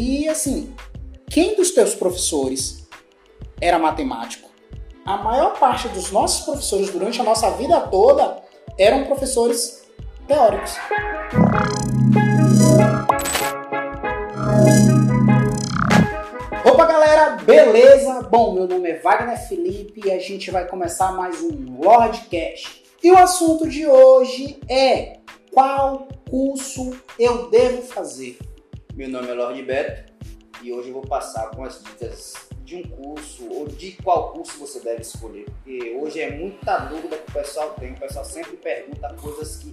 E assim, quem dos teus professores era matemático? A maior parte dos nossos professores durante a nossa vida toda eram professores teóricos. Opa galera, beleza? Bom, meu nome é Wagner Felipe e a gente vai começar mais um Lordcast. E o assunto de hoje é qual curso eu devo fazer? Meu nome é Lorde Beto e hoje eu vou passar com as dicas de um curso ou de qual curso você deve escolher, porque hoje é muita dúvida que o pessoal tem, o pessoal sempre pergunta coisas que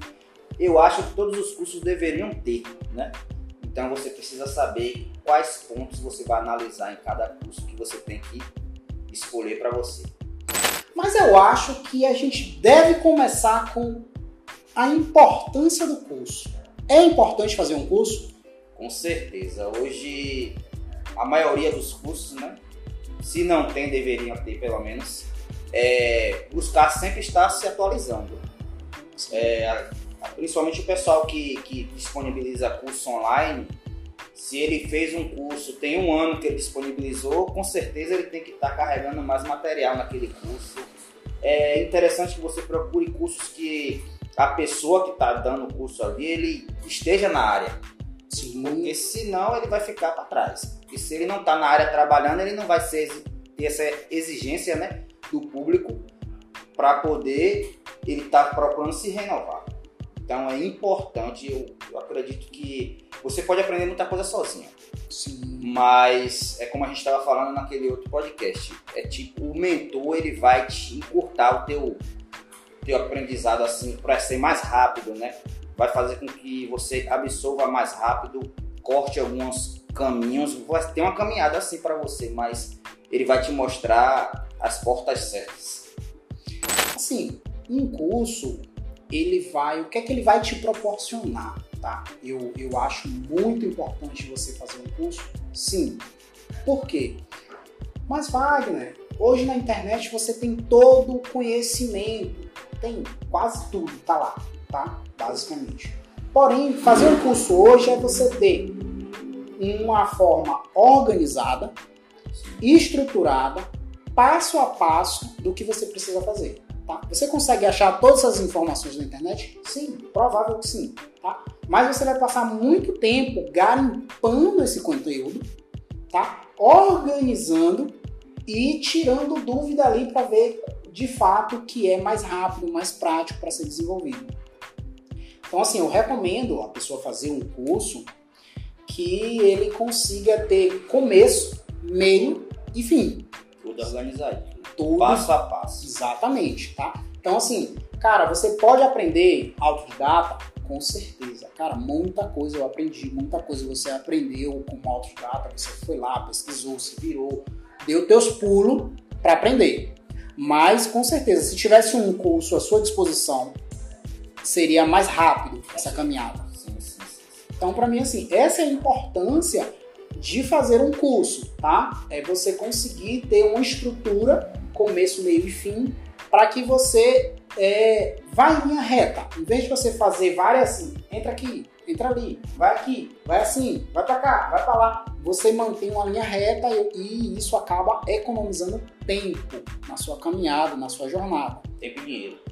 eu acho que todos os cursos deveriam ter, né? Então você precisa saber quais pontos você vai analisar em cada curso que você tem que escolher para você. Mas eu acho que a gente deve começar com a importância do curso. É importante fazer um curso? Com certeza. Hoje a maioria dos cursos, né? Se não tem, deveriam ter pelo menos. É, buscar sempre estar se atualizando. É, principalmente o pessoal que, que disponibiliza curso online, se ele fez um curso, tem um ano que ele disponibilizou, com certeza ele tem que estar tá carregando mais material naquele curso. É interessante que você procure cursos que a pessoa que está dando o curso ali, ele esteja na área. Sim. Porque senão ele vai ficar para trás. E se ele não está na área trabalhando, ele não vai ser, ter essa exigência né, do público para poder ele estar tá procurando se renovar. Então é importante, eu, eu, acredito que você pode aprender muita coisa sozinho. Sim. Mas é como a gente estava falando naquele outro podcast. É tipo, o mentor ele vai te encurtar o teu, teu aprendizado assim para ser mais rápido, né? Vai fazer com que você absorva mais rápido, corte alguns caminhos, vai ter uma caminhada assim para você, mas ele vai te mostrar as portas certas. Assim, um curso ele vai, o que é que ele vai te proporcionar, tá? Eu, eu acho muito importante você fazer um curso, sim. Por quê? Mas Wagner, hoje na internet você tem todo o conhecimento, tem quase tudo, tá lá, tá? Basicamente. Porém, fazer um curso hoje é você ter uma forma organizada, estruturada, passo a passo do que você precisa fazer. Tá? Você consegue achar todas essas informações na internet? Sim, provável que sim. Tá? Mas você vai passar muito tempo garimpando esse conteúdo, tá? organizando e tirando dúvida ali para ver de fato o que é mais rápido, mais prático para ser desenvolvido. Então, assim, eu recomendo a pessoa fazer um curso que ele consiga ter começo, meio e fim. Tudo organizado tudo. Passo a passo. Exatamente, tá? Então, assim, cara, você pode aprender autodidata? Com certeza. Cara, muita coisa eu aprendi, muita coisa você aprendeu como autodidata, você foi lá, pesquisou, se virou, deu teus pulos para aprender. Mas, com certeza, se tivesse um curso à sua disposição, seria mais rápido essa caminhada. Então, para mim, assim, essa é a importância de fazer um curso, tá? É você conseguir ter uma estrutura começo, meio e fim, para que você é, vá em linha reta. Em vez de você fazer várias assim, entra aqui, entra ali, vai aqui, vai assim, vai para cá, vai para lá, você mantém uma linha reta e isso acaba economizando tempo na sua caminhada, na sua jornada. Tempo e dinheiro.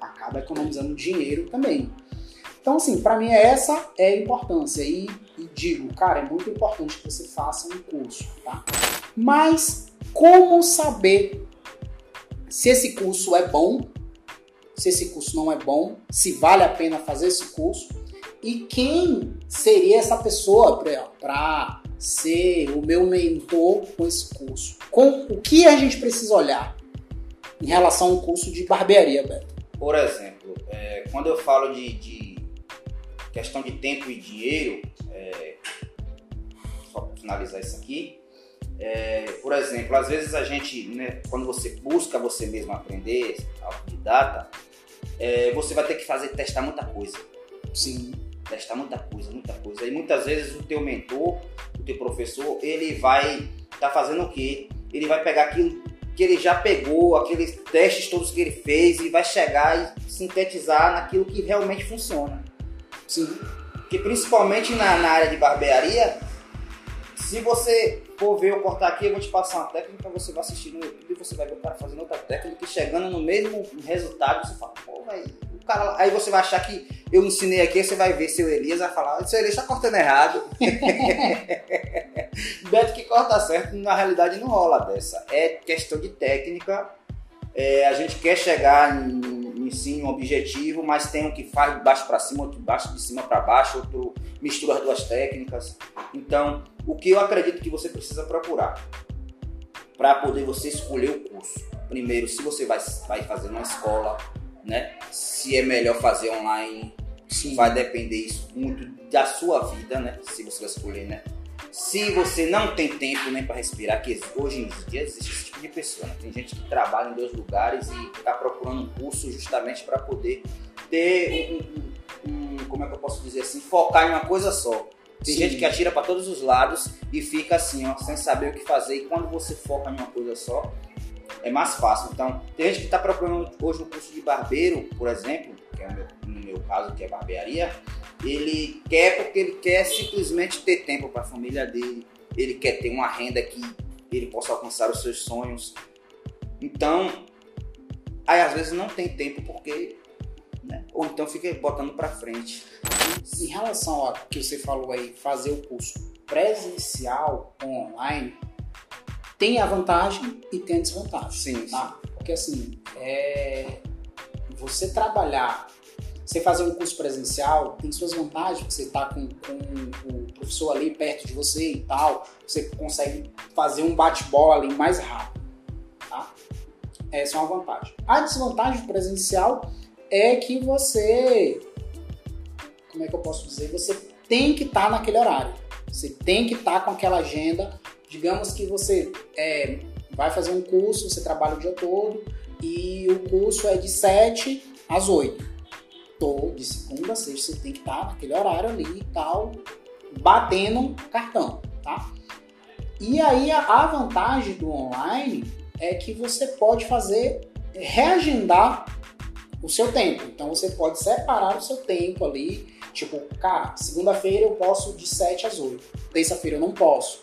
Acaba economizando dinheiro também. Então, assim, para mim essa é a importância. E, e, digo, cara, é muito importante que você faça um curso, tá? Mas como saber se esse curso é bom, se esse curso não é bom, se vale a pena fazer esse curso e quem seria essa pessoa para ser o meu mentor com esse curso? Com o que a gente precisa olhar em relação ao curso de barbearia, Beto? Por exemplo, é, quando eu falo de, de, questão de tempo e dinheiro, é, só para finalizar isso aqui, é, por exemplo, às vezes a gente, né, quando você busca você mesmo aprender, autodidata, é, você vai ter que fazer testar muita coisa. Sim. Testar muita coisa, muita coisa. E muitas vezes o teu mentor, o teu professor, ele vai estar tá fazendo o quê? Ele vai pegar aquilo que ele já pegou, aqueles testes todos que ele fez e vai chegar e sintetizar naquilo que realmente funciona. Sim. Que principalmente na, na área de barbearia, Se você for ver eu cortar aqui, eu vou te passar uma técnica, você vai assistir no YouTube, você vai ver o cara fazendo outra técnica e chegando no mesmo resultado, você fala, pô, velho, o cara. Aí você vai achar que eu ensinei aqui, você vai ver seu Elias vai falar, seu Elias tá cortando errado. Beto que corta certo, na realidade não rola dessa. É questão de técnica. É, a gente quer chegar em sim um objetivo, mas tem um que faz de baixo para cima, outro de baixo de cima para baixo, outro mistura as duas técnicas. Então, o que eu acredito que você precisa procurar para poder você escolher o curso. Primeiro, se você vai, vai fazer na escola, né? Se é melhor fazer online, Sim. vai depender isso muito da sua vida, né? Se você vai escolher, né? Se você não tem tempo nem para respirar, que hoje em dia existe esse tipo de pessoa, né? Tem gente que trabalha em dois lugares e está procurando um curso justamente para poder ter um, um, um, como é que eu posso dizer assim, focar em uma coisa só. Tem Sim. gente que atira para todos os lados e fica assim, ó, sem saber o que fazer. E quando você foca em uma coisa só, é mais fácil. Então, tem gente que está procurando hoje um curso de barbeiro, por exemplo, que é no meu caso, que é barbearia. Ele quer porque ele quer simplesmente ter tempo para a família dele. Ele quer ter uma renda que ele possa alcançar os seus sonhos. Então, aí às vezes não tem tempo porque né? ou então fica botando para frente. Em relação ao que você falou aí, fazer o curso presencial ou online, tem a vantagem e tem a desvantagem. Sim. Tá? Porque assim, é... você trabalhar, você fazer um curso presencial tem suas vantagens, você está com, com o professor ali perto de você e tal, você consegue fazer um bate-bola ali mais rápido. Tá? Essa é uma vantagem. A desvantagem do presencial é que você. Como é que eu posso dizer? Você tem que estar tá naquele horário. Você tem que estar tá com aquela agenda. Digamos que você é, vai fazer um curso, você trabalha o dia todo e o curso é de 7 às 8. Tô, de segunda a sexta, você tem que estar tá naquele horário ali e tal, batendo cartão, tá? E aí a vantagem do online é que você pode fazer, reagendar o seu tempo. Então você pode separar o seu tempo ali. Tipo, cara, segunda-feira eu posso de 7 às 8. Terça-feira eu não posso.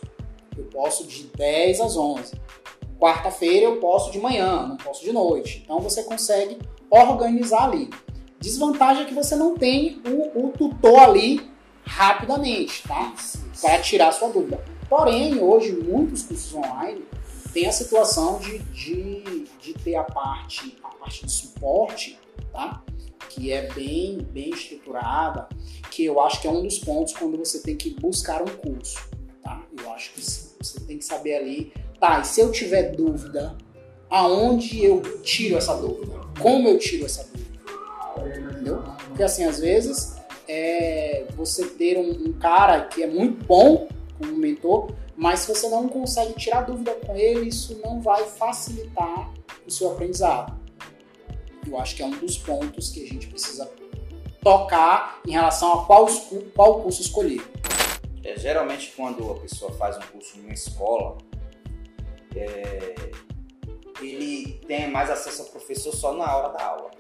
Eu posso de 10 às 11. Quarta-feira eu posso de manhã, não posso de noite. Então você consegue organizar ali. Desvantagem é que você não tem o, o tutor ali rapidamente, tá? Para tirar sua dúvida. Porém, hoje, muitos cursos online têm a situação de, de, de ter a parte, a parte de suporte tá? Que é bem, bem estruturada, que eu acho que é um dos pontos quando você tem que buscar um curso, tá? Eu acho que você tem que saber ali, tá, e se eu tiver dúvida, aonde eu tiro essa dúvida? Como eu tiro essa dúvida? Entendeu? Porque assim, às vezes, é, você ter um, um cara que é muito bom como mentor, mas se você não consegue tirar dúvida com ele, isso não vai facilitar o seu aprendizado. Eu acho que é um dos pontos que a gente precisa tocar em relação a qual, qual curso escolher. É, geralmente, quando a pessoa faz um curso em uma escola, é, ele tem mais acesso ao professor só na hora da aula.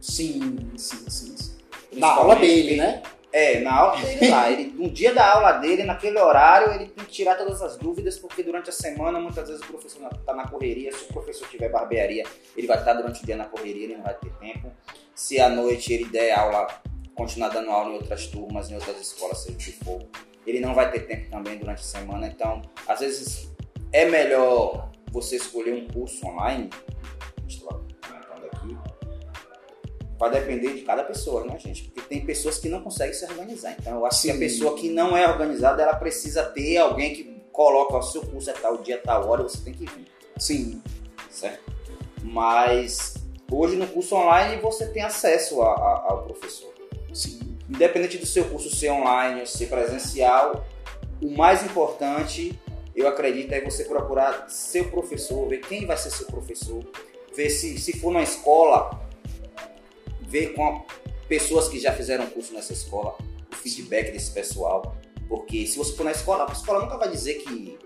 Sim, sim, sim. sim. Na aula dele, né? É, na aula dele lá. Ele, no dia da aula dele, naquele horário, ele tem que tirar todas as dúvidas, porque durante a semana, muitas vezes o professor está na correria. Se o professor tiver barbearia, ele vai estar durante o dia na correria, ele não vai ter tempo. Se à noite ele der aula, continuar dando aula em outras turmas, em outras escolas, seja o que for, ele não vai ter tempo também durante a semana. Então, às vezes, é melhor você escolher um curso online. Vai depender de cada pessoa, né, gente? Porque tem pessoas que não conseguem se organizar. Então, eu acho Sim. que a pessoa que não é organizada, ela precisa ter alguém que coloca o seu curso é tal dia, tal hora, você tem que vir. Sim. Certo? Mas hoje no curso online você tem acesso a, a, ao professor. Sim. Independente do seu curso ser online ou ser presencial, o mais importante, eu acredito, é você procurar seu professor, ver quem vai ser seu professor, ver se, se for na escola, ver com pessoas que já fizeram curso nessa escola o feedback desse pessoal. Porque se você for na escola, a escola nunca vai dizer que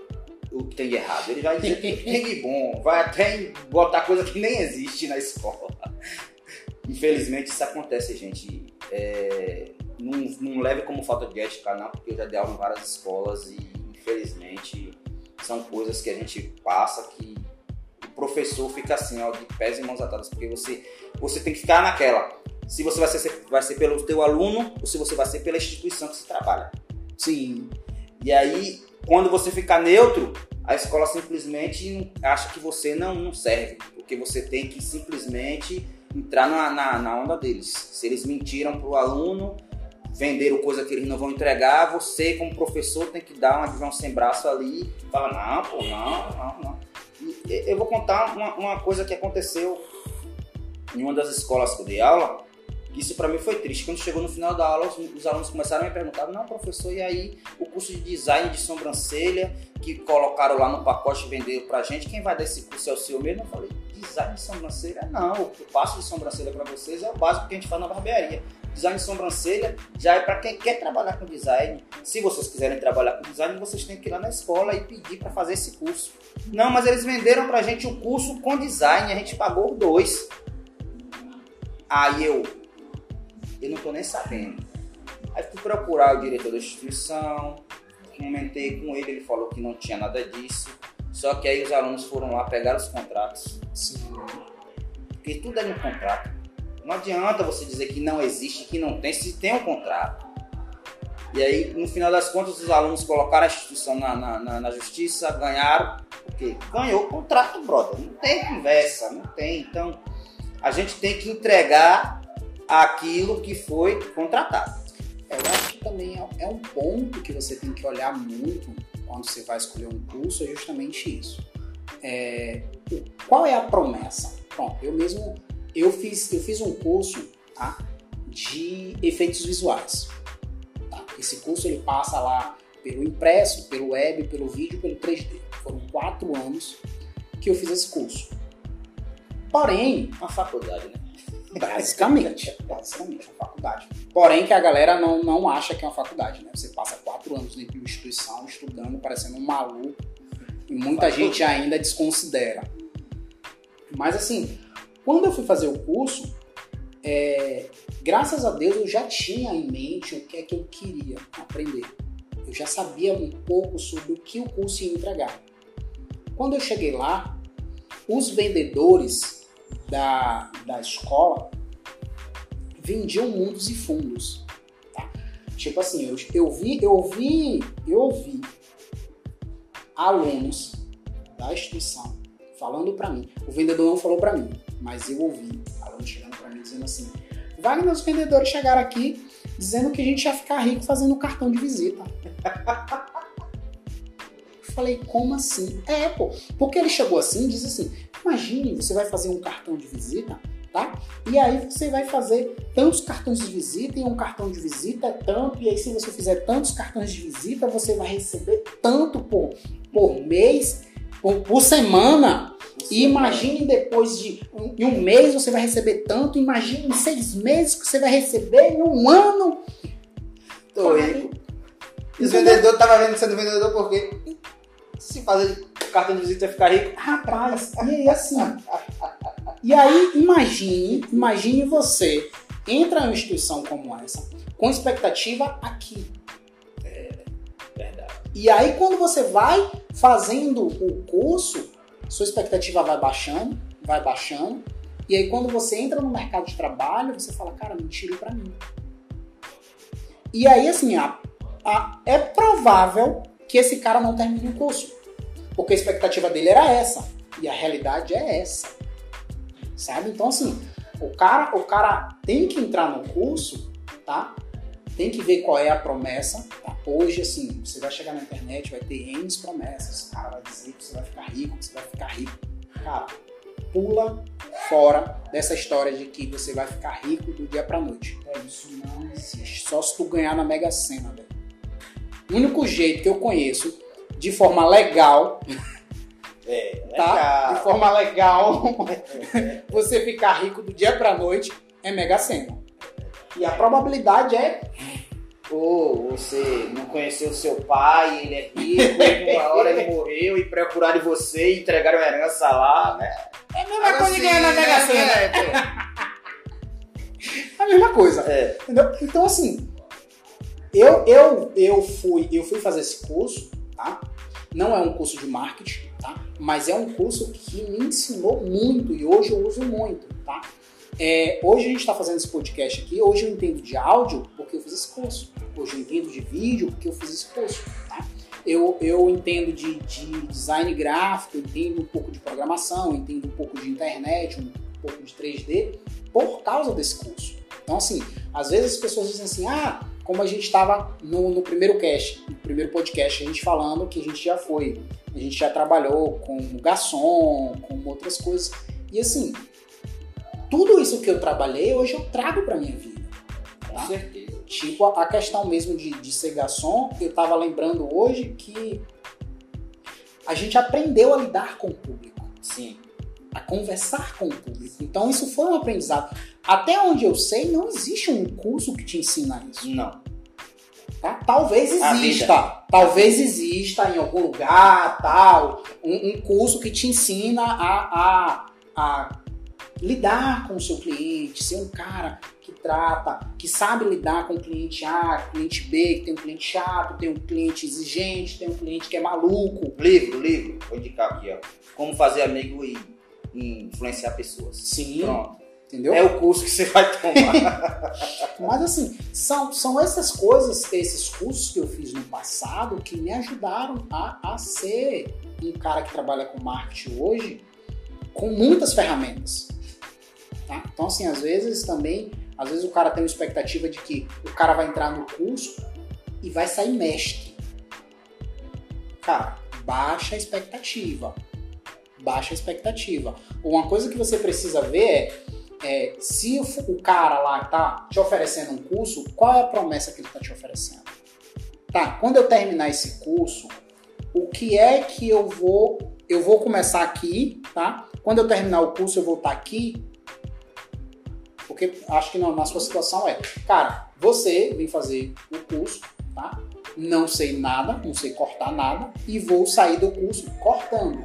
o que tem de errado. Ele vai dizer que tem de bom. Vai até botar coisa que nem existe na escola. Infelizmente isso acontece, gente. É, não, não leve como falta de ética, não, porque eu já dei aula em várias escolas e Infelizmente, são coisas que a gente passa que professor fica assim, ó, de pés e mãos atadas, porque você, você tem que ficar naquela. Se você vai ser, vai ser pelo teu aluno ou se você vai ser pela instituição que você trabalha. Sim. E aí, quando você fica neutro, a escola simplesmente acha que você não, não serve, porque você tem que simplesmente entrar na, na, na onda deles. Se eles mentiram para o aluno, venderam coisa que eles não vão entregar, você como professor tem que dar uma visão sem braço ali e falar, não, pô, não, não, não. Eu vou contar uma, uma coisa que aconteceu em uma das escolas que eu dei aula, isso para mim foi triste. Quando chegou no final da aula, os, os, alunos começaram a me perguntar: não, professor, e aí o curso de design de sobrancelha que colocaram lá no pacote e venderam pra gente, quem vai dar esse curso é o senhor mesmo? Eu falei: design de sobrancelha? Não, o que eu de sobrancelha para vocês é o básico que a gente faz na barbearia. Design de sobrancelha já é para quem quer trabalhar com design. Se vocês quiserem trabalhar com design, vocês têm que ir lá na escola e pedir para fazer esse curso. Não, mas eles venderam pra gente o curso com design, a gente pagou dois. Aí eu, eu não tô nem sabendo. Aí fui procurar o diretor da instituição, comentei com ele, ele falou que não tinha nada disso. Só que aí os alunos foram lá pegar os contratos. Sim. Porque tudo é no contrato. Não adianta você dizer que não existe, que não tem, se tem um contrato. E aí, no final das contas, os alunos colocaram a instituição na, na, na justiça, ganharam, porque ganhou o contrato, brother. Não tem conversa, não tem. Então, a gente tem que entregar aquilo que foi contratado. Eu acho que também é, é um ponto que você tem que olhar muito quando você vai escolher um curso, é justamente isso. É, qual é a promessa? Bom, eu mesmo eu fiz, eu fiz um curso tá, de efeitos visuais. Tá? Esse curso ele passa lá pelo impresso, pelo web, pelo vídeo, pelo 3D. Foram quatro anos que eu fiz esse curso. Porém, uma faculdade, né? Basicamente, basicamente, uma faculdade. Porém, que a galera não, não acha que é uma faculdade, né? Você passa quatro anos dentro de uma instituição estudando, parecendo um maluco, e muita gente ainda desconsidera. Mas assim, quando eu fui fazer o curso, é, graças a Deus eu já tinha em mente o que é que eu queria aprender. Eu já sabia um pouco sobre o que o curso ia entregar. Quando eu cheguei lá, os vendedores da, da escola vendiam mundos e fundos. Tá? Tipo assim, eu, eu vi, eu vi, eu vi alunos da instituição falando para mim. O vendedor não falou para mim, mas eu ouvi alunos chegando para mim dizendo assim: Wagner, os vendedores chegaram aqui dizendo que a gente ia ficar rico fazendo cartão de visita. Falei, como assim? É, pô. Porque ele chegou assim e disse assim: imagine, você vai fazer um cartão de visita, tá? E aí você vai fazer tantos cartões de visita e um cartão de visita é tanto, e aí se você fizer tantos cartões de visita, você vai receber tanto por, por mês, por, por semana. E imagine depois de um, em um mês você vai receber tanto, imagine em seis meses que você vai receber em um ano. Tô rico. E os vendedores estavam vendo sendo vendedor porque se fazer cartão de visita ficar rico. Rapaz, e aí assim. e aí, imagine, imagine você entra em uma instituição como essa, com expectativa aqui. É, verdade. E aí, quando você vai fazendo o curso, sua expectativa vai baixando, vai baixando. E aí, quando você entra no mercado de trabalho, você fala, cara, mentira para mim. E aí, assim, a, a, é provável que esse cara não termine o curso. Porque a expectativa dele era essa. E a realidade é essa. Sabe? Então, assim, o cara, o cara tem que entrar no curso, tá? Tem que ver qual é a promessa. Tá? Hoje, assim, você vai chegar na internet, vai ter N promessas. O cara vai dizer que você vai ficar rico, que você vai ficar rico. Cara, pula fora dessa história de que você vai ficar rico do dia pra noite. É, isso não existe. Só se tu ganhar na Mega Sena, velho. O único jeito que eu conheço de forma legal. É, tá? legal. De forma legal, você ficar rico do dia pra noite é Mega Sena. E a probabilidade é. Ou você não conheceu seu pai, ele é rico, e uma hora ele morreu e procuraram você e entregaram a herança lá, né? É a mesma coisa que ganhar na Mega Sena. a mesma coisa. É. Entendeu? Então, assim, eu, eu, eu, fui, eu fui fazer esse curso, tá? Não é um curso de marketing, tá? Mas é um curso que me ensinou muito e hoje eu uso muito, tá? É, hoje a gente está fazendo esse podcast aqui, hoje eu entendo de áudio porque eu fiz esse curso. Hoje eu entendo de vídeo porque eu fiz esse curso, tá? Eu, eu entendo de, de design gráfico, entendo um pouco de programação, entendo um pouco de internet, um pouco de 3D, por causa desse curso. Então, assim, às vezes as pessoas dizem assim, ah, como a gente estava no, no, primeiro cast, no primeiro podcast, a gente falando que a gente já foi, a gente já trabalhou com garçom, com outras coisas. E assim, tudo isso que eu trabalhei, hoje eu trago para minha vida. Tá? Com certeza. Tipo a questão mesmo de, de ser garçom, eu estava lembrando hoje que a gente aprendeu a lidar com o público. Sim. A conversar com o público. Então isso foi um aprendizado. Até onde eu sei, não existe um curso que te ensina isso. Não. Tá? Talvez exista. Talvez exista em algum lugar, tal, um, um curso que te ensina a, a, a lidar com o seu cliente, ser um cara que trata, que sabe lidar com o cliente A, cliente B, que tem um cliente chato, tem um cliente exigente, tem um cliente que é maluco. Livro, livro. Vou indicar aqui, ó. Como fazer amigo e, e influenciar pessoas. Sim. Pronto. Entendeu? É o curso que você vai tomar. Mas assim, são, são essas coisas, esses cursos que eu fiz no passado que me ajudaram a, a ser um cara que trabalha com marketing hoje com muitas ferramentas. Tá? Então, assim, às vezes também, às vezes o cara tem uma expectativa de que o cara vai entrar no curso e vai sair mestre. Cara, baixa a expectativa. Baixa a expectativa. Uma coisa que você precisa ver é, é se o, cara lá tá te oferecendo um curso, qual é a promessa que ele tá te oferecendo? Tá, quando eu terminar esse curso, o que é que eu vou. Eu vou começar aqui, tá? Quando eu terminar o curso, eu vou estar aqui. Porque acho que não, na sua situação é, cara, você vem fazer o curso, tá? Não sei nada, não sei cortar nada, e vou sair do curso cortando.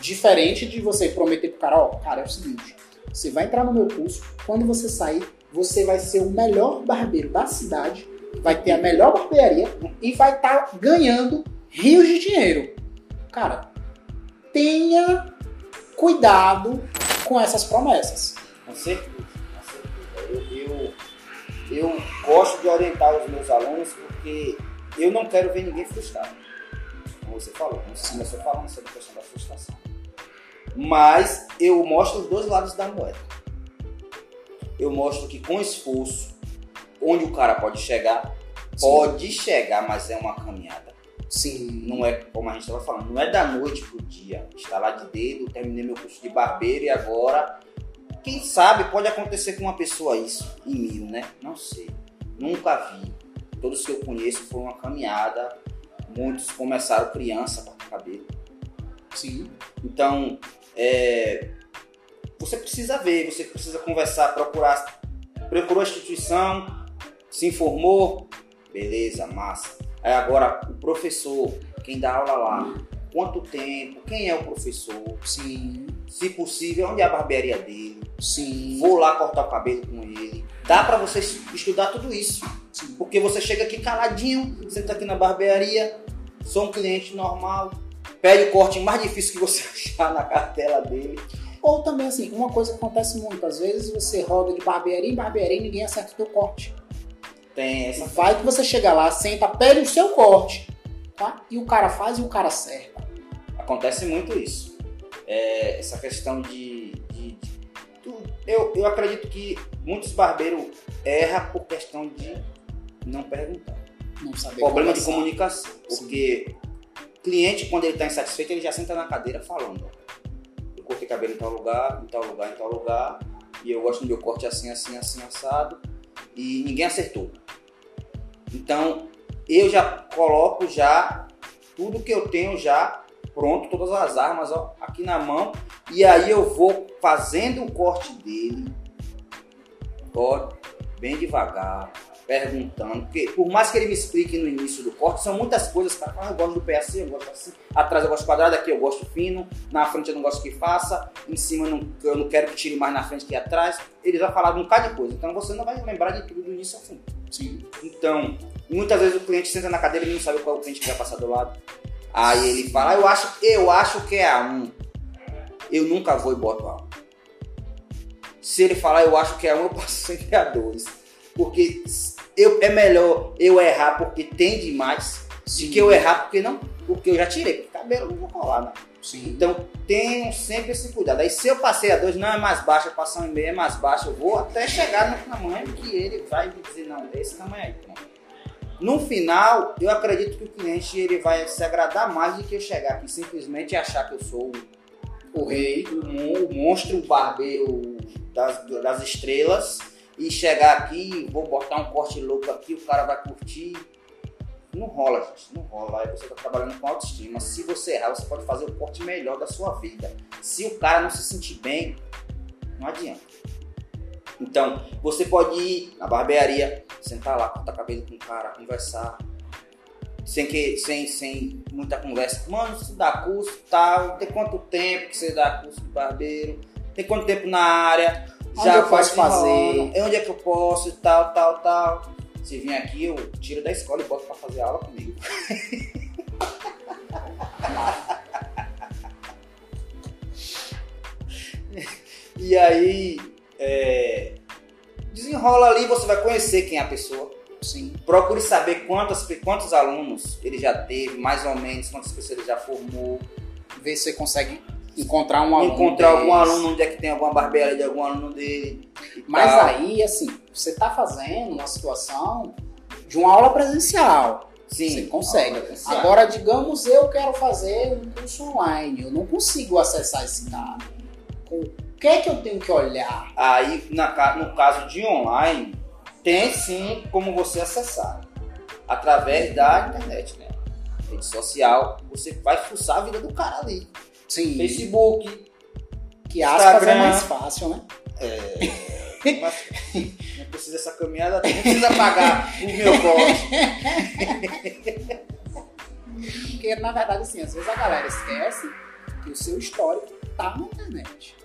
Diferente de você prometer pro cara, ó, cara, é o seguinte, você vai entrar no meu curso, quando você sair, você vai ser o melhor barbeiro da cidade, vai ter a melhor barbearia e vai estar tá ganhando rios de dinheiro. Cara, tenha cuidado com essas promessas. Com certeza. Eu, gosto de orientar os meus alunos porque eu não quero ver ninguém frustrado. Como você falou, você começou falando sobre a questão da frustração. Mas eu mostro os dois lados da moeda. Eu mostro que com esforço, onde o cara pode chegar, Sim. pode chegar, mas é uma caminhada. Sim. Não é, como a gente estava falando, não é da noite pro dia. Estalar de dedo, terminei meu curso de barbeiro e agora, quem sabe pode acontecer com uma pessoa isso, em mil, né? Não sei. Nunca vi. Todos que eu conheço foi uma caminhada. Muitos começaram criança com cabelo. Sim. Então, é, você precisa ver, você precisa conversar, procurar. Procurou a instituição, se informou, beleza, massa. Aí agora o professor, quem dá aula lá, quanto tempo, quem é o professor, Sim. se possível, onde é a barbearia dele, Sim. vou lá cortar o cabelo com ele. Dá pra você estudar tudo isso. Sim. Porque você chega aqui caladinho, senta aqui na barbearia, sou um cliente normal, pede o corte mais difícil que você achar na cartela dele. Ou também, assim, uma coisa que acontece muito, às vezes você roda de barbearia em barbearia e ninguém acerta o teu corte. Tem essa. Vai que você chega lá, senta, pede o seu corte, tá? E o cara faz e o cara acerta. Acontece muito isso. É, essa questão de. Eu, eu acredito que muitos barbeiros erram por questão de não perguntar. Não saber Problema de comunicação. Porque cliente, quando ele está insatisfeito, ele já senta na cadeira falando. Eu cortei cabelo em tal lugar, em tal lugar, em tal lugar. E eu gosto do meu corte assim, assim, assim, assado. E ninguém acertou. Então, eu já coloco já tudo que eu tenho já pronto, todas as armas ó, aqui na mão. E aí eu vou fazendo o corte dele. Ó, bem devagar, perguntando. Porque por mais que ele me explique no início do corte, são muitas coisas. Cara, ah, eu gosto do pé assim, eu gosto assim. Atrás eu gosto quadrado, aqui eu gosto fino. Na frente eu não gosto que faça. Em cima eu não, eu não quero que tire mais na frente que atrás. Ele vai falar de um bocado de coisa. Então você não vai lembrar de tudo do início ao fim. Sim. Então, Muitas vezes o cliente senta na cadeira e não sabe qual é o cliente que vai passar do lado. Aí ele fala, ah, eu acho, eu acho que é a 1. Eu nunca vou e boto a 1. Se ele falar, eu acho que é a 1, eu passo a 2. Porque eu, é melhor eu errar porque tem demais do que eu errar porque não. Porque eu já tirei, porque cabelo não vou colar, né? Sim. Então tenham sempre esse cuidado. Aí se eu passei a 2, não é mais baixo, eu passei um e meio é mais baixo, eu vou até chegar no tamanho que ele vai me dizer, não, é esse tamanho aí. Pronto. No final, eu acredito que o cliente ele vai se agradar mais do que eu chegar aqui simplesmente achar que eu sou o rei, o, mon- o monstro, o barbeiro das, das estrelas e chegar aqui, vou botar um corte louco aqui, o cara vai curtir. Não rola, gente, não rola. Aí você está trabalhando com autoestima. Se você errar, você pode fazer o corte melhor da sua vida. Se o cara não se sentir bem, não adianta. Então, você pode ir na barbearia, sentar lá, cortar cabelo com o cara, conversar. Sem, que, sem, sem muita conversa. Mano, você dá curso tal, tem quanto tempo que você dá curso de barbeiro? Tem quanto tempo na área? Onde eu faz posso fazer? enrolando, Onde é que eu posso e tal, tal, tal. Se vir aqui, eu tiro da escola e boto pra fazer aula comigo. e aí, é, desenrola ali, você vai conhecer quem é a pessoa. Sim. Procure saber quantas, quantos alunos ele já teve, mais ou menos, quantas pessoas ele já formou. Ver se você consegue encontrar um aluno. encontrar algum desse. aluno onde é que tem alguma barbearia de algum aluno dele. Mas tal. aí, assim, você está fazendo uma situação de uma aula presencial. Sim, você consegue. presencial. Agora, digamos, eu quero fazer um curso online. Eu não consigo acessar esse cara. O que é que eu tenho que olhar? Aí, na no caso de online, tem sim como você acessar. Através da internet, né? Rede social, você vai fuçar a vida do cara ali. Sim. Facebook, Que aspas é Instagram. mais fácil, né? mas não precisa dessa caminhada, não precisa pagar o meu corte. Porque, na verdade, assim, às vezes a galera esquece que o seu histórico tá na internet.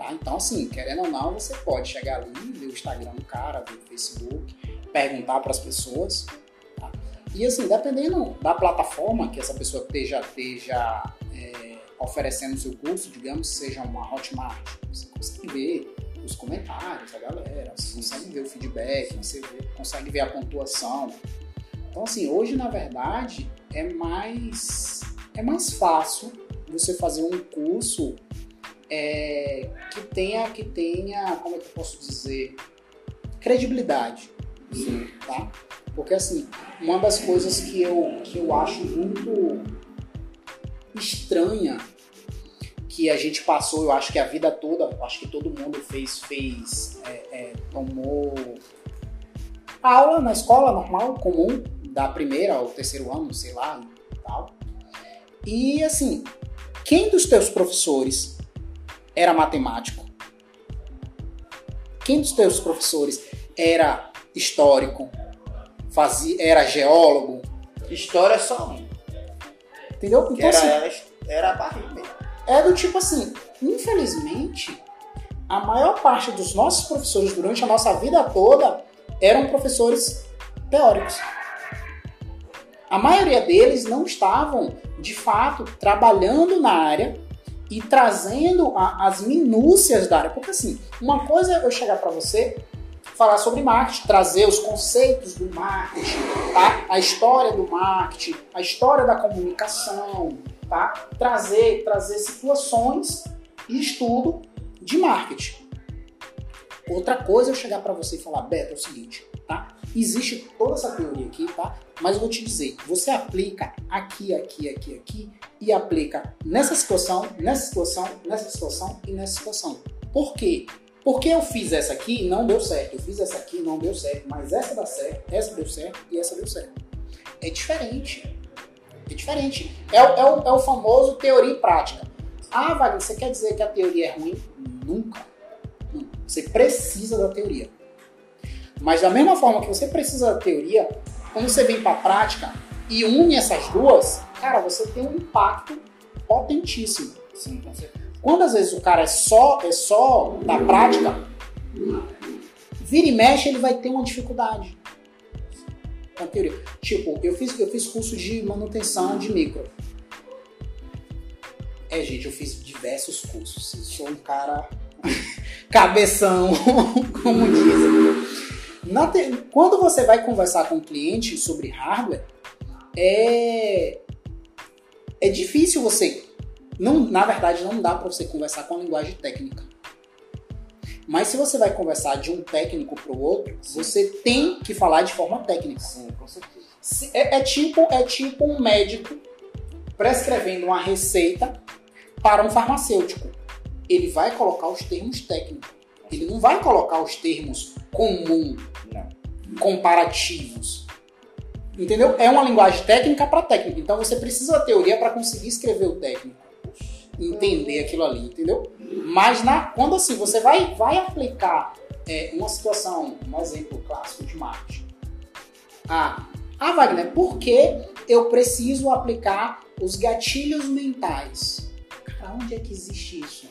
Tá? Então, assim, querendo ou não, você pode chegar ali, ver o Instagram do cara, ver o Facebook, perguntar para as pessoas. tá? E, assim, dependendo da plataforma que essa pessoa esteja, esteja é, oferecendo o seu curso, digamos, seja uma Hotmart, você consegue ver os comentários da galera, você consegue ver o feedback, você vê- consegue ver a pontuação. Então, assim, hoje, na verdade, é mais, é mais fácil você fazer um curso é, que tenha, que tenha, como é que eu posso dizer, credibilidade, Sim. tá? Porque, assim, uma das coisas que eu, que eu acho muito estranha que a gente passou, eu acho que a vida toda, acho que todo mundo fez, fez, é, é, tomou aula na escola normal, comum, da primeira ao terceiro ano, sei lá, e tal. E assim, quem dos teus professores era matemático? Quem dos teus professores era histórico? Fazia, era geólogo? História é só um. Entendeu? Então, era, assim, era, a barriga é do tipo assim, infelizmente, a maior parte dos nossos professores durante a nossa vida toda eram professores teóricos. A maioria deles não estavam, de fato, trabalhando na área e trazendo a- as minúcias da área. Porque assim, uma coisa é eu chegar para você, falar sobre marketing, trazer os conceitos do marketing, tá? A história do marketing, a história da comunicação, tá? Trazer, trazer situações e estudo de marketing. Outra coisa é eu chegar para você e falar, Beto, é o seguinte? Existe toda essa teoria aqui, tá? Mas eu vou te dizer, você aplica aqui, aqui, aqui, aqui e aplica nessa situação, nessa situação, nessa situação e nessa situação. Por quê? Porque eu fiz essa aqui e não deu certo. Eu fiz essa aqui e não deu certo. Mas essa dá certo, essa deu certo e essa deu certo. É diferente. É diferente. É, é o, é o famoso teoria e prática. Ah, Wagner, você quer dizer que a teoria é ruim? Nunca. Você precisa da teoria. Mas da mesma forma que você precisa da teoria, quando você vem para a prática e une essas duas, cara, você tem um impacto potentíssimo. Sim, com certeza. Quando às vezes o cara é só, é só da prática, vira e mexe, ele vai ter uma dificuldade. com a teoria. Tipo, eu fiz, eu fiz curso de manutenção de micro. É, gente, eu fiz diversos cursos. Eu sou um cara cabeção, como dizem. Te... Quando você vai conversar com o cliente sobre hardware, é é difícil você não, na verdade, não dá para você conversar com a linguagem técnica. Mas se você vai conversar de um técnico para o outro, Sim. você tem que falar de forma técnica. Sim, com certeza. É, é, tipo, é tipo um médico prescrevendo uma receita para um farmacêutico. Ele vai colocar os termos técnicos. Ele não vai colocar os termos comum, não. comparativos. Entendeu? É uma linguagem técnica para técnica. Então você precisa da teoria para conseguir escrever o técnico. Entender aquilo ali, entendeu? Mas na, quando assim, você vai, vai aplicar é, uma situação, um exemplo clássico de marketing. Ah, ah, Wagner, por que eu preciso aplicar os gatilhos mentais? Cara, onde é que existe isso?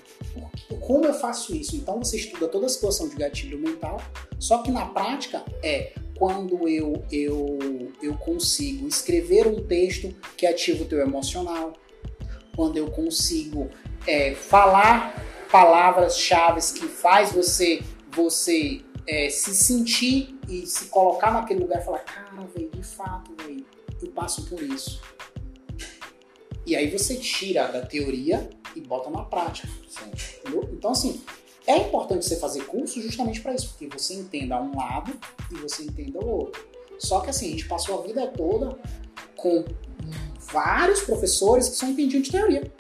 Como eu faço isso? Então você estuda toda a situação de gatilho mental, só que na prática é quando eu, eu, eu consigo escrever um texto que ativa o teu emocional, quando eu consigo é, falar palavras-chave que faz você você é, se sentir e se colocar naquele lugar e falar, cara, velho, de fato, velho, eu passo por isso. E aí você tira da teoria e bota na prática. Então, assim, é importante você fazer curso justamente para isso, porque você entenda um lado e você entenda o outro. Só que assim, a gente passou a vida toda com vários professores que só entendiam de teoria.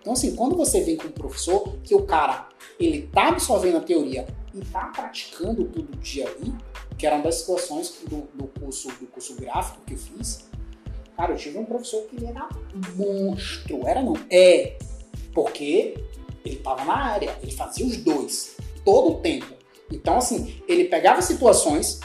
Então assim, quando você vem com um professor que o cara ele tá absorvendo a teoria e tá praticando todo dia ali, que era uma das situações do, do curso do curso gráfico que eu fiz, cara, eu tive um professor que ele era monstro, era não, é, porque ele estava na área, ele fazia os dois, todo o tempo. Então, assim, ele pegava situações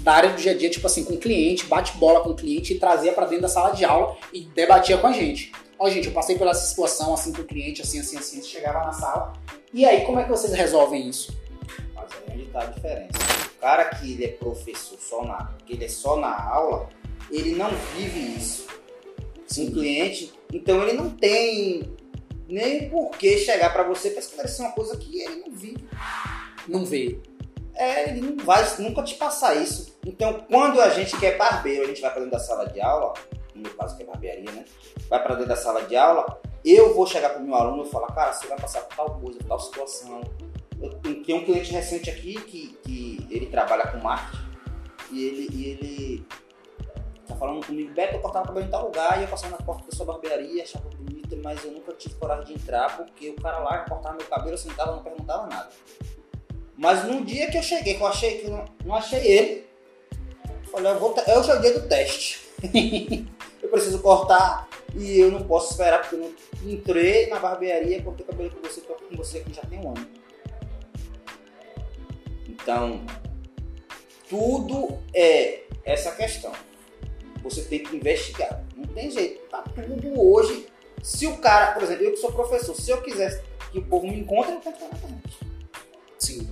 da área do dia a dia, tipo assim, com o cliente, bate bola com o cliente e trazia para dentro da sala de aula e debatia com a gente. Ó, gente, eu passei pela situação assim com o cliente, assim, assim, assim, chegava na sala. E aí, como é que vocês resolvem isso? Mas aí onde tá a diferença. O cara que ele é professor só na, que ele é só na aula, ele não vive isso. Sim. Um cliente, então ele não tem nem por que chegar para você para esclarecer uma coisa que ele não vive. Não vê. É, ele não vai nunca te passar isso. Então, quando a gente quer barbeiro, a gente vai para dentro da sala de aula, no meu caso que é barbearia, né? Vai para dentro da sala de aula, eu vou chegar para o meu aluno e falar, cara, você vai passar por tal coisa, por tal situação. Eu tenho um cliente recente aqui que, que ele trabalha com marketing e ele, e ele tá falando comigo, Beto, eu cortava cabelo em tal lugar e eu passava na porta da sua barbearia, achava bonito mas eu nunca tive coragem de entrar porque o cara lá cortava meu cabelo, eu sentava, não perguntava nada. Mas num dia que eu cheguei, que eu achei que não, não achei ele, falei, eu vou, é o dia do teste. eu preciso cortar e eu não posso esperar porque eu não entrei na barbearia cortei o cabelo com você, tô com você aqui já tem um ano. Então, tudo é essa questão. Você tem que investigar. Não tem jeito. Tá tudo hoje se o cara, por exemplo, eu que sou professor, se eu quiser que o povo me encontre, eu tenho que estar na. Sim.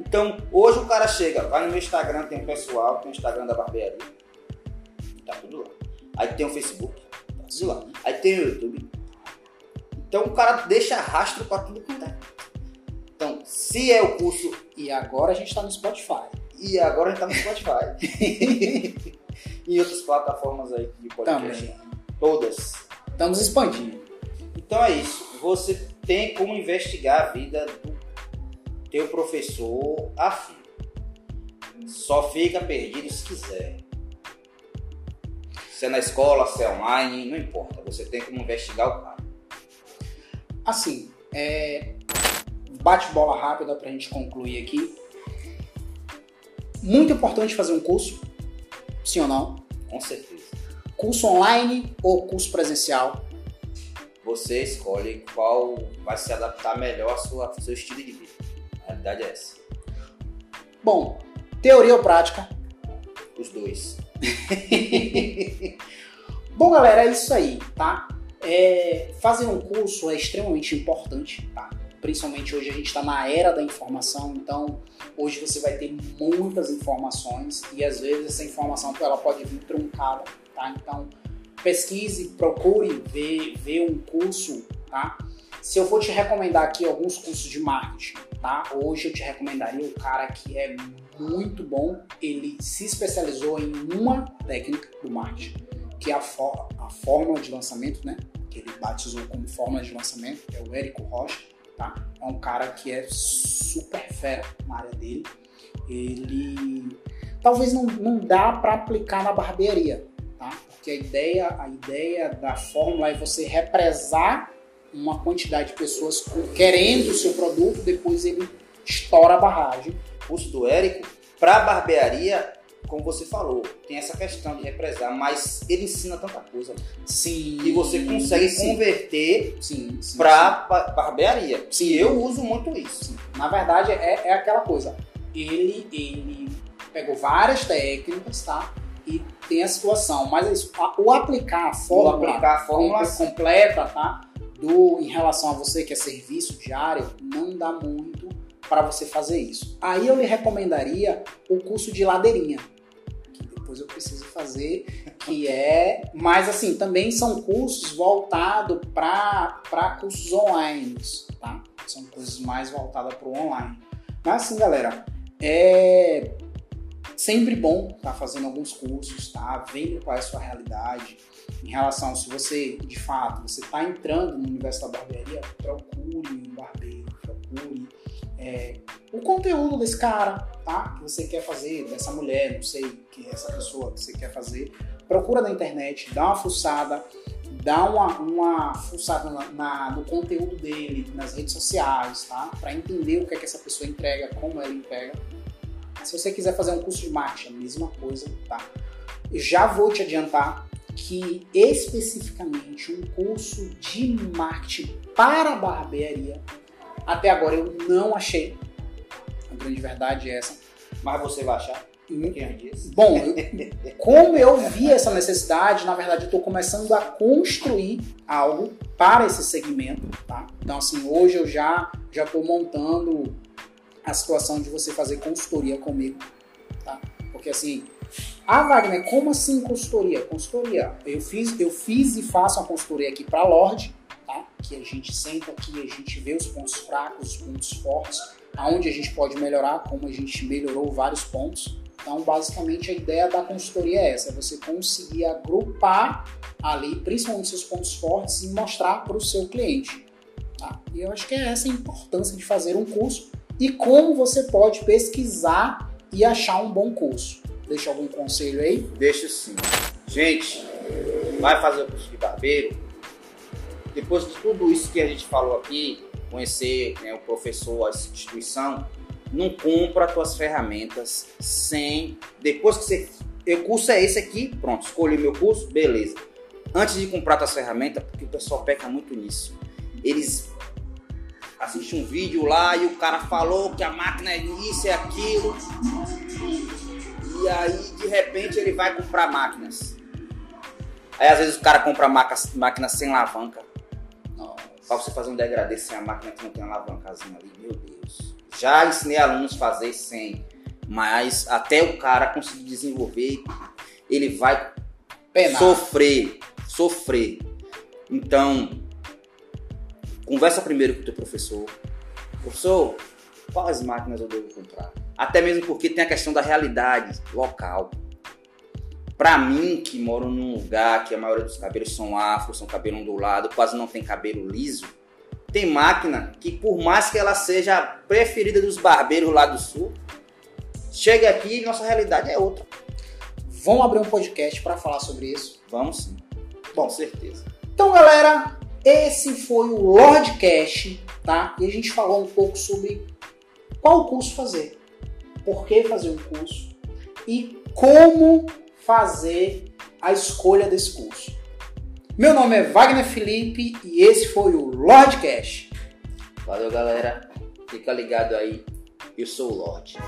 Então, hoje o cara chega, vai no meu Instagram, tem o pessoal, tem o Instagram da barbearia. Tá tudo lá. Aí tem o Facebook, tá tudo lá. Aí tem o YouTube. Então o cara deixa rastro para tudo quanto é. Então, se é o curso. E agora a gente está no Spotify. E agora a gente está no Spotify. e outras plataformas aí de podcast. Também. Todas. Estamos expandindo. Então é isso. Você tem como investigar a vida do teu professor a fim. Só fica perdido se quiser. Se é na escola, se é online, não importa. Você tem como investigar o cara. Assim, é... bate bola rápida para a gente concluir aqui. Muito importante fazer um curso, sim ou não? Com certeza. Curso online ou curso presencial? Você escolhe qual vai se adaptar melhor ao seu, ao seu estilo de vida. A realidade é essa. Bom, teoria ou prática? Os dois. Bom, galera, é isso aí, tá? É, fazer um curso é extremamente importante, tá? Principalmente hoje a gente está na era da informação, então hoje você vai ter muitas informações e às vezes essa informação ela pode vir truncada, tá? Então pesquise, procure ver, ver um curso, tá? Se eu for te recomendar aqui alguns cursos de marketing, tá? Hoje eu te recomendaria o cara que é muito bom, ele se especializou em uma técnica do marketing, que é a, a fórmula de lançamento, né? Que ele batizou como fórmula de lançamento, é o Érico Rocha, tá? É um cara que é super fera na área dele. Ele talvez não, não dá para aplicar na barbearia, tá? Porque a ideia, a ideia da fórmula é você represar uma quantidade de pessoas querendo o seu produto, depois ele estoura a barragem. O curso do Érico, para barbearia, como você falou, tem essa questão de represar, mas ele ensina tanta coisa. Sim. E você consegue sim. converter Sim, sim, para barbearia. Sim. Eu uso muito isso. sim. Na verdade, é, é aquela coisa. Ele, ele pegou várias técnicas, tá? E tem a situação, mas é isso, o aplicar a fórmula, aplicar a fórmula, comple- completa, tá? Do, em relação a você que é serviço diário, não dá muito para você fazer isso. Aí eu lhe recomendaria o curso de ladeirinha, que depois eu preciso fazer, que é. Mas assim, também são cursos voltados para cursos online, tá? São coisas mais voltadas para o online. Mas assim, galera, é sempre bom estar fazendo alguns cursos, tá? Vendo qual é a sua realidade. Em relação, se você, de fato, você está entrando no universo da barbearia, procure um barbeiro, procure é, o conteúdo desse cara, tá? Que você quer fazer, dessa mulher, não sei que é essa pessoa que você quer fazer. Procura na internet, dá uma fuçada, dá uma, uma fuçada na, na- no conteúdo dele, nas redes sociais, tá? Para entender o que é que essa pessoa entrega, como ela entrega. Se você quiser fazer um curso de marketing, a mesma coisa, tá? Já vou te adiantar que especificamente um curso de marketing para barbearia, até agora eu não achei. Grande verdade é essa. Mas você vai achar. Quem disse? Bom, eu- como eu vi essa necessidade, na verdade eu estou começando a construir algo para esse segmento, tá? Então assim, hoje eu já já estou montando a situação de você fazer consultoria comigo, tá? Porque assim, ah Wagner, como assim consultoria? Consultoria, eu fiz, eu fiz e faço uma consultoria aqui para a Lorde, tá? Que a gente senta aqui, a gente vê os pontos fracos, os pontos fortes, aonde a gente pode melhorar, como a gente melhorou vários pontos. Então, basicamente, a ideia da consultoria é essa: você conseguir agrupar ali, principalmente seus pontos fortes, e mostrar para o seu cliente. Tá? E eu acho que é essa a importância de fazer um curso e como você pode pesquisar e achar um bom curso. Deixa algum conselho aí? Deixa sim. Gente, vai fazer o curso de barbeiro. Depois de tudo isso que a gente falou aqui, conhecer né, o professor, a instituição, não compra as tuas ferramentas sem. Depois que você. O curso é esse aqui, pronto, escolhi meu curso, beleza. Antes de comprar tuas ferramentas, porque o pessoal peca muito nisso. Eles assistem um vídeo lá e o cara falou que a máquina é isso, é aquilo. E aí, de repente, ele vai comprar máquinas. Aí, às vezes, o cara compra máquinas, máquinas sem alavanca. Pra você fazer um degradê sem a máquina que não tem alavancazinha ali. Meu Deus. Já ensinei alunos a fazer sem. Mas até o cara conseguir desenvolver, ele vai sofrer. Sofrer. Então, conversa primeiro com o teu professor. Professor, quais máquinas eu devo comprar? Até mesmo porque tem a questão da realidade local. Pra mim, que moro num lugar que a maioria dos cabelos são afro, são cabelo ondulado, quase não tem cabelo liso, tem máquina que, por mais que ela seja a preferida dos barbeiros lá do sul, chega aqui e nossa realidade é outra. Vamos abrir um podcast para falar sobre isso. Vamos sim. Com certeza. Então, galera, esse foi o Lordcast, tá? E a gente falou um pouco sobre qual curso fazer, por que fazer um curso e como fazer a escolha desse curso. Meu nome é Wagner Felipe e esse foi o Lord Cash. Valeu, galera. Fica ligado aí. Eu sou o Lorde.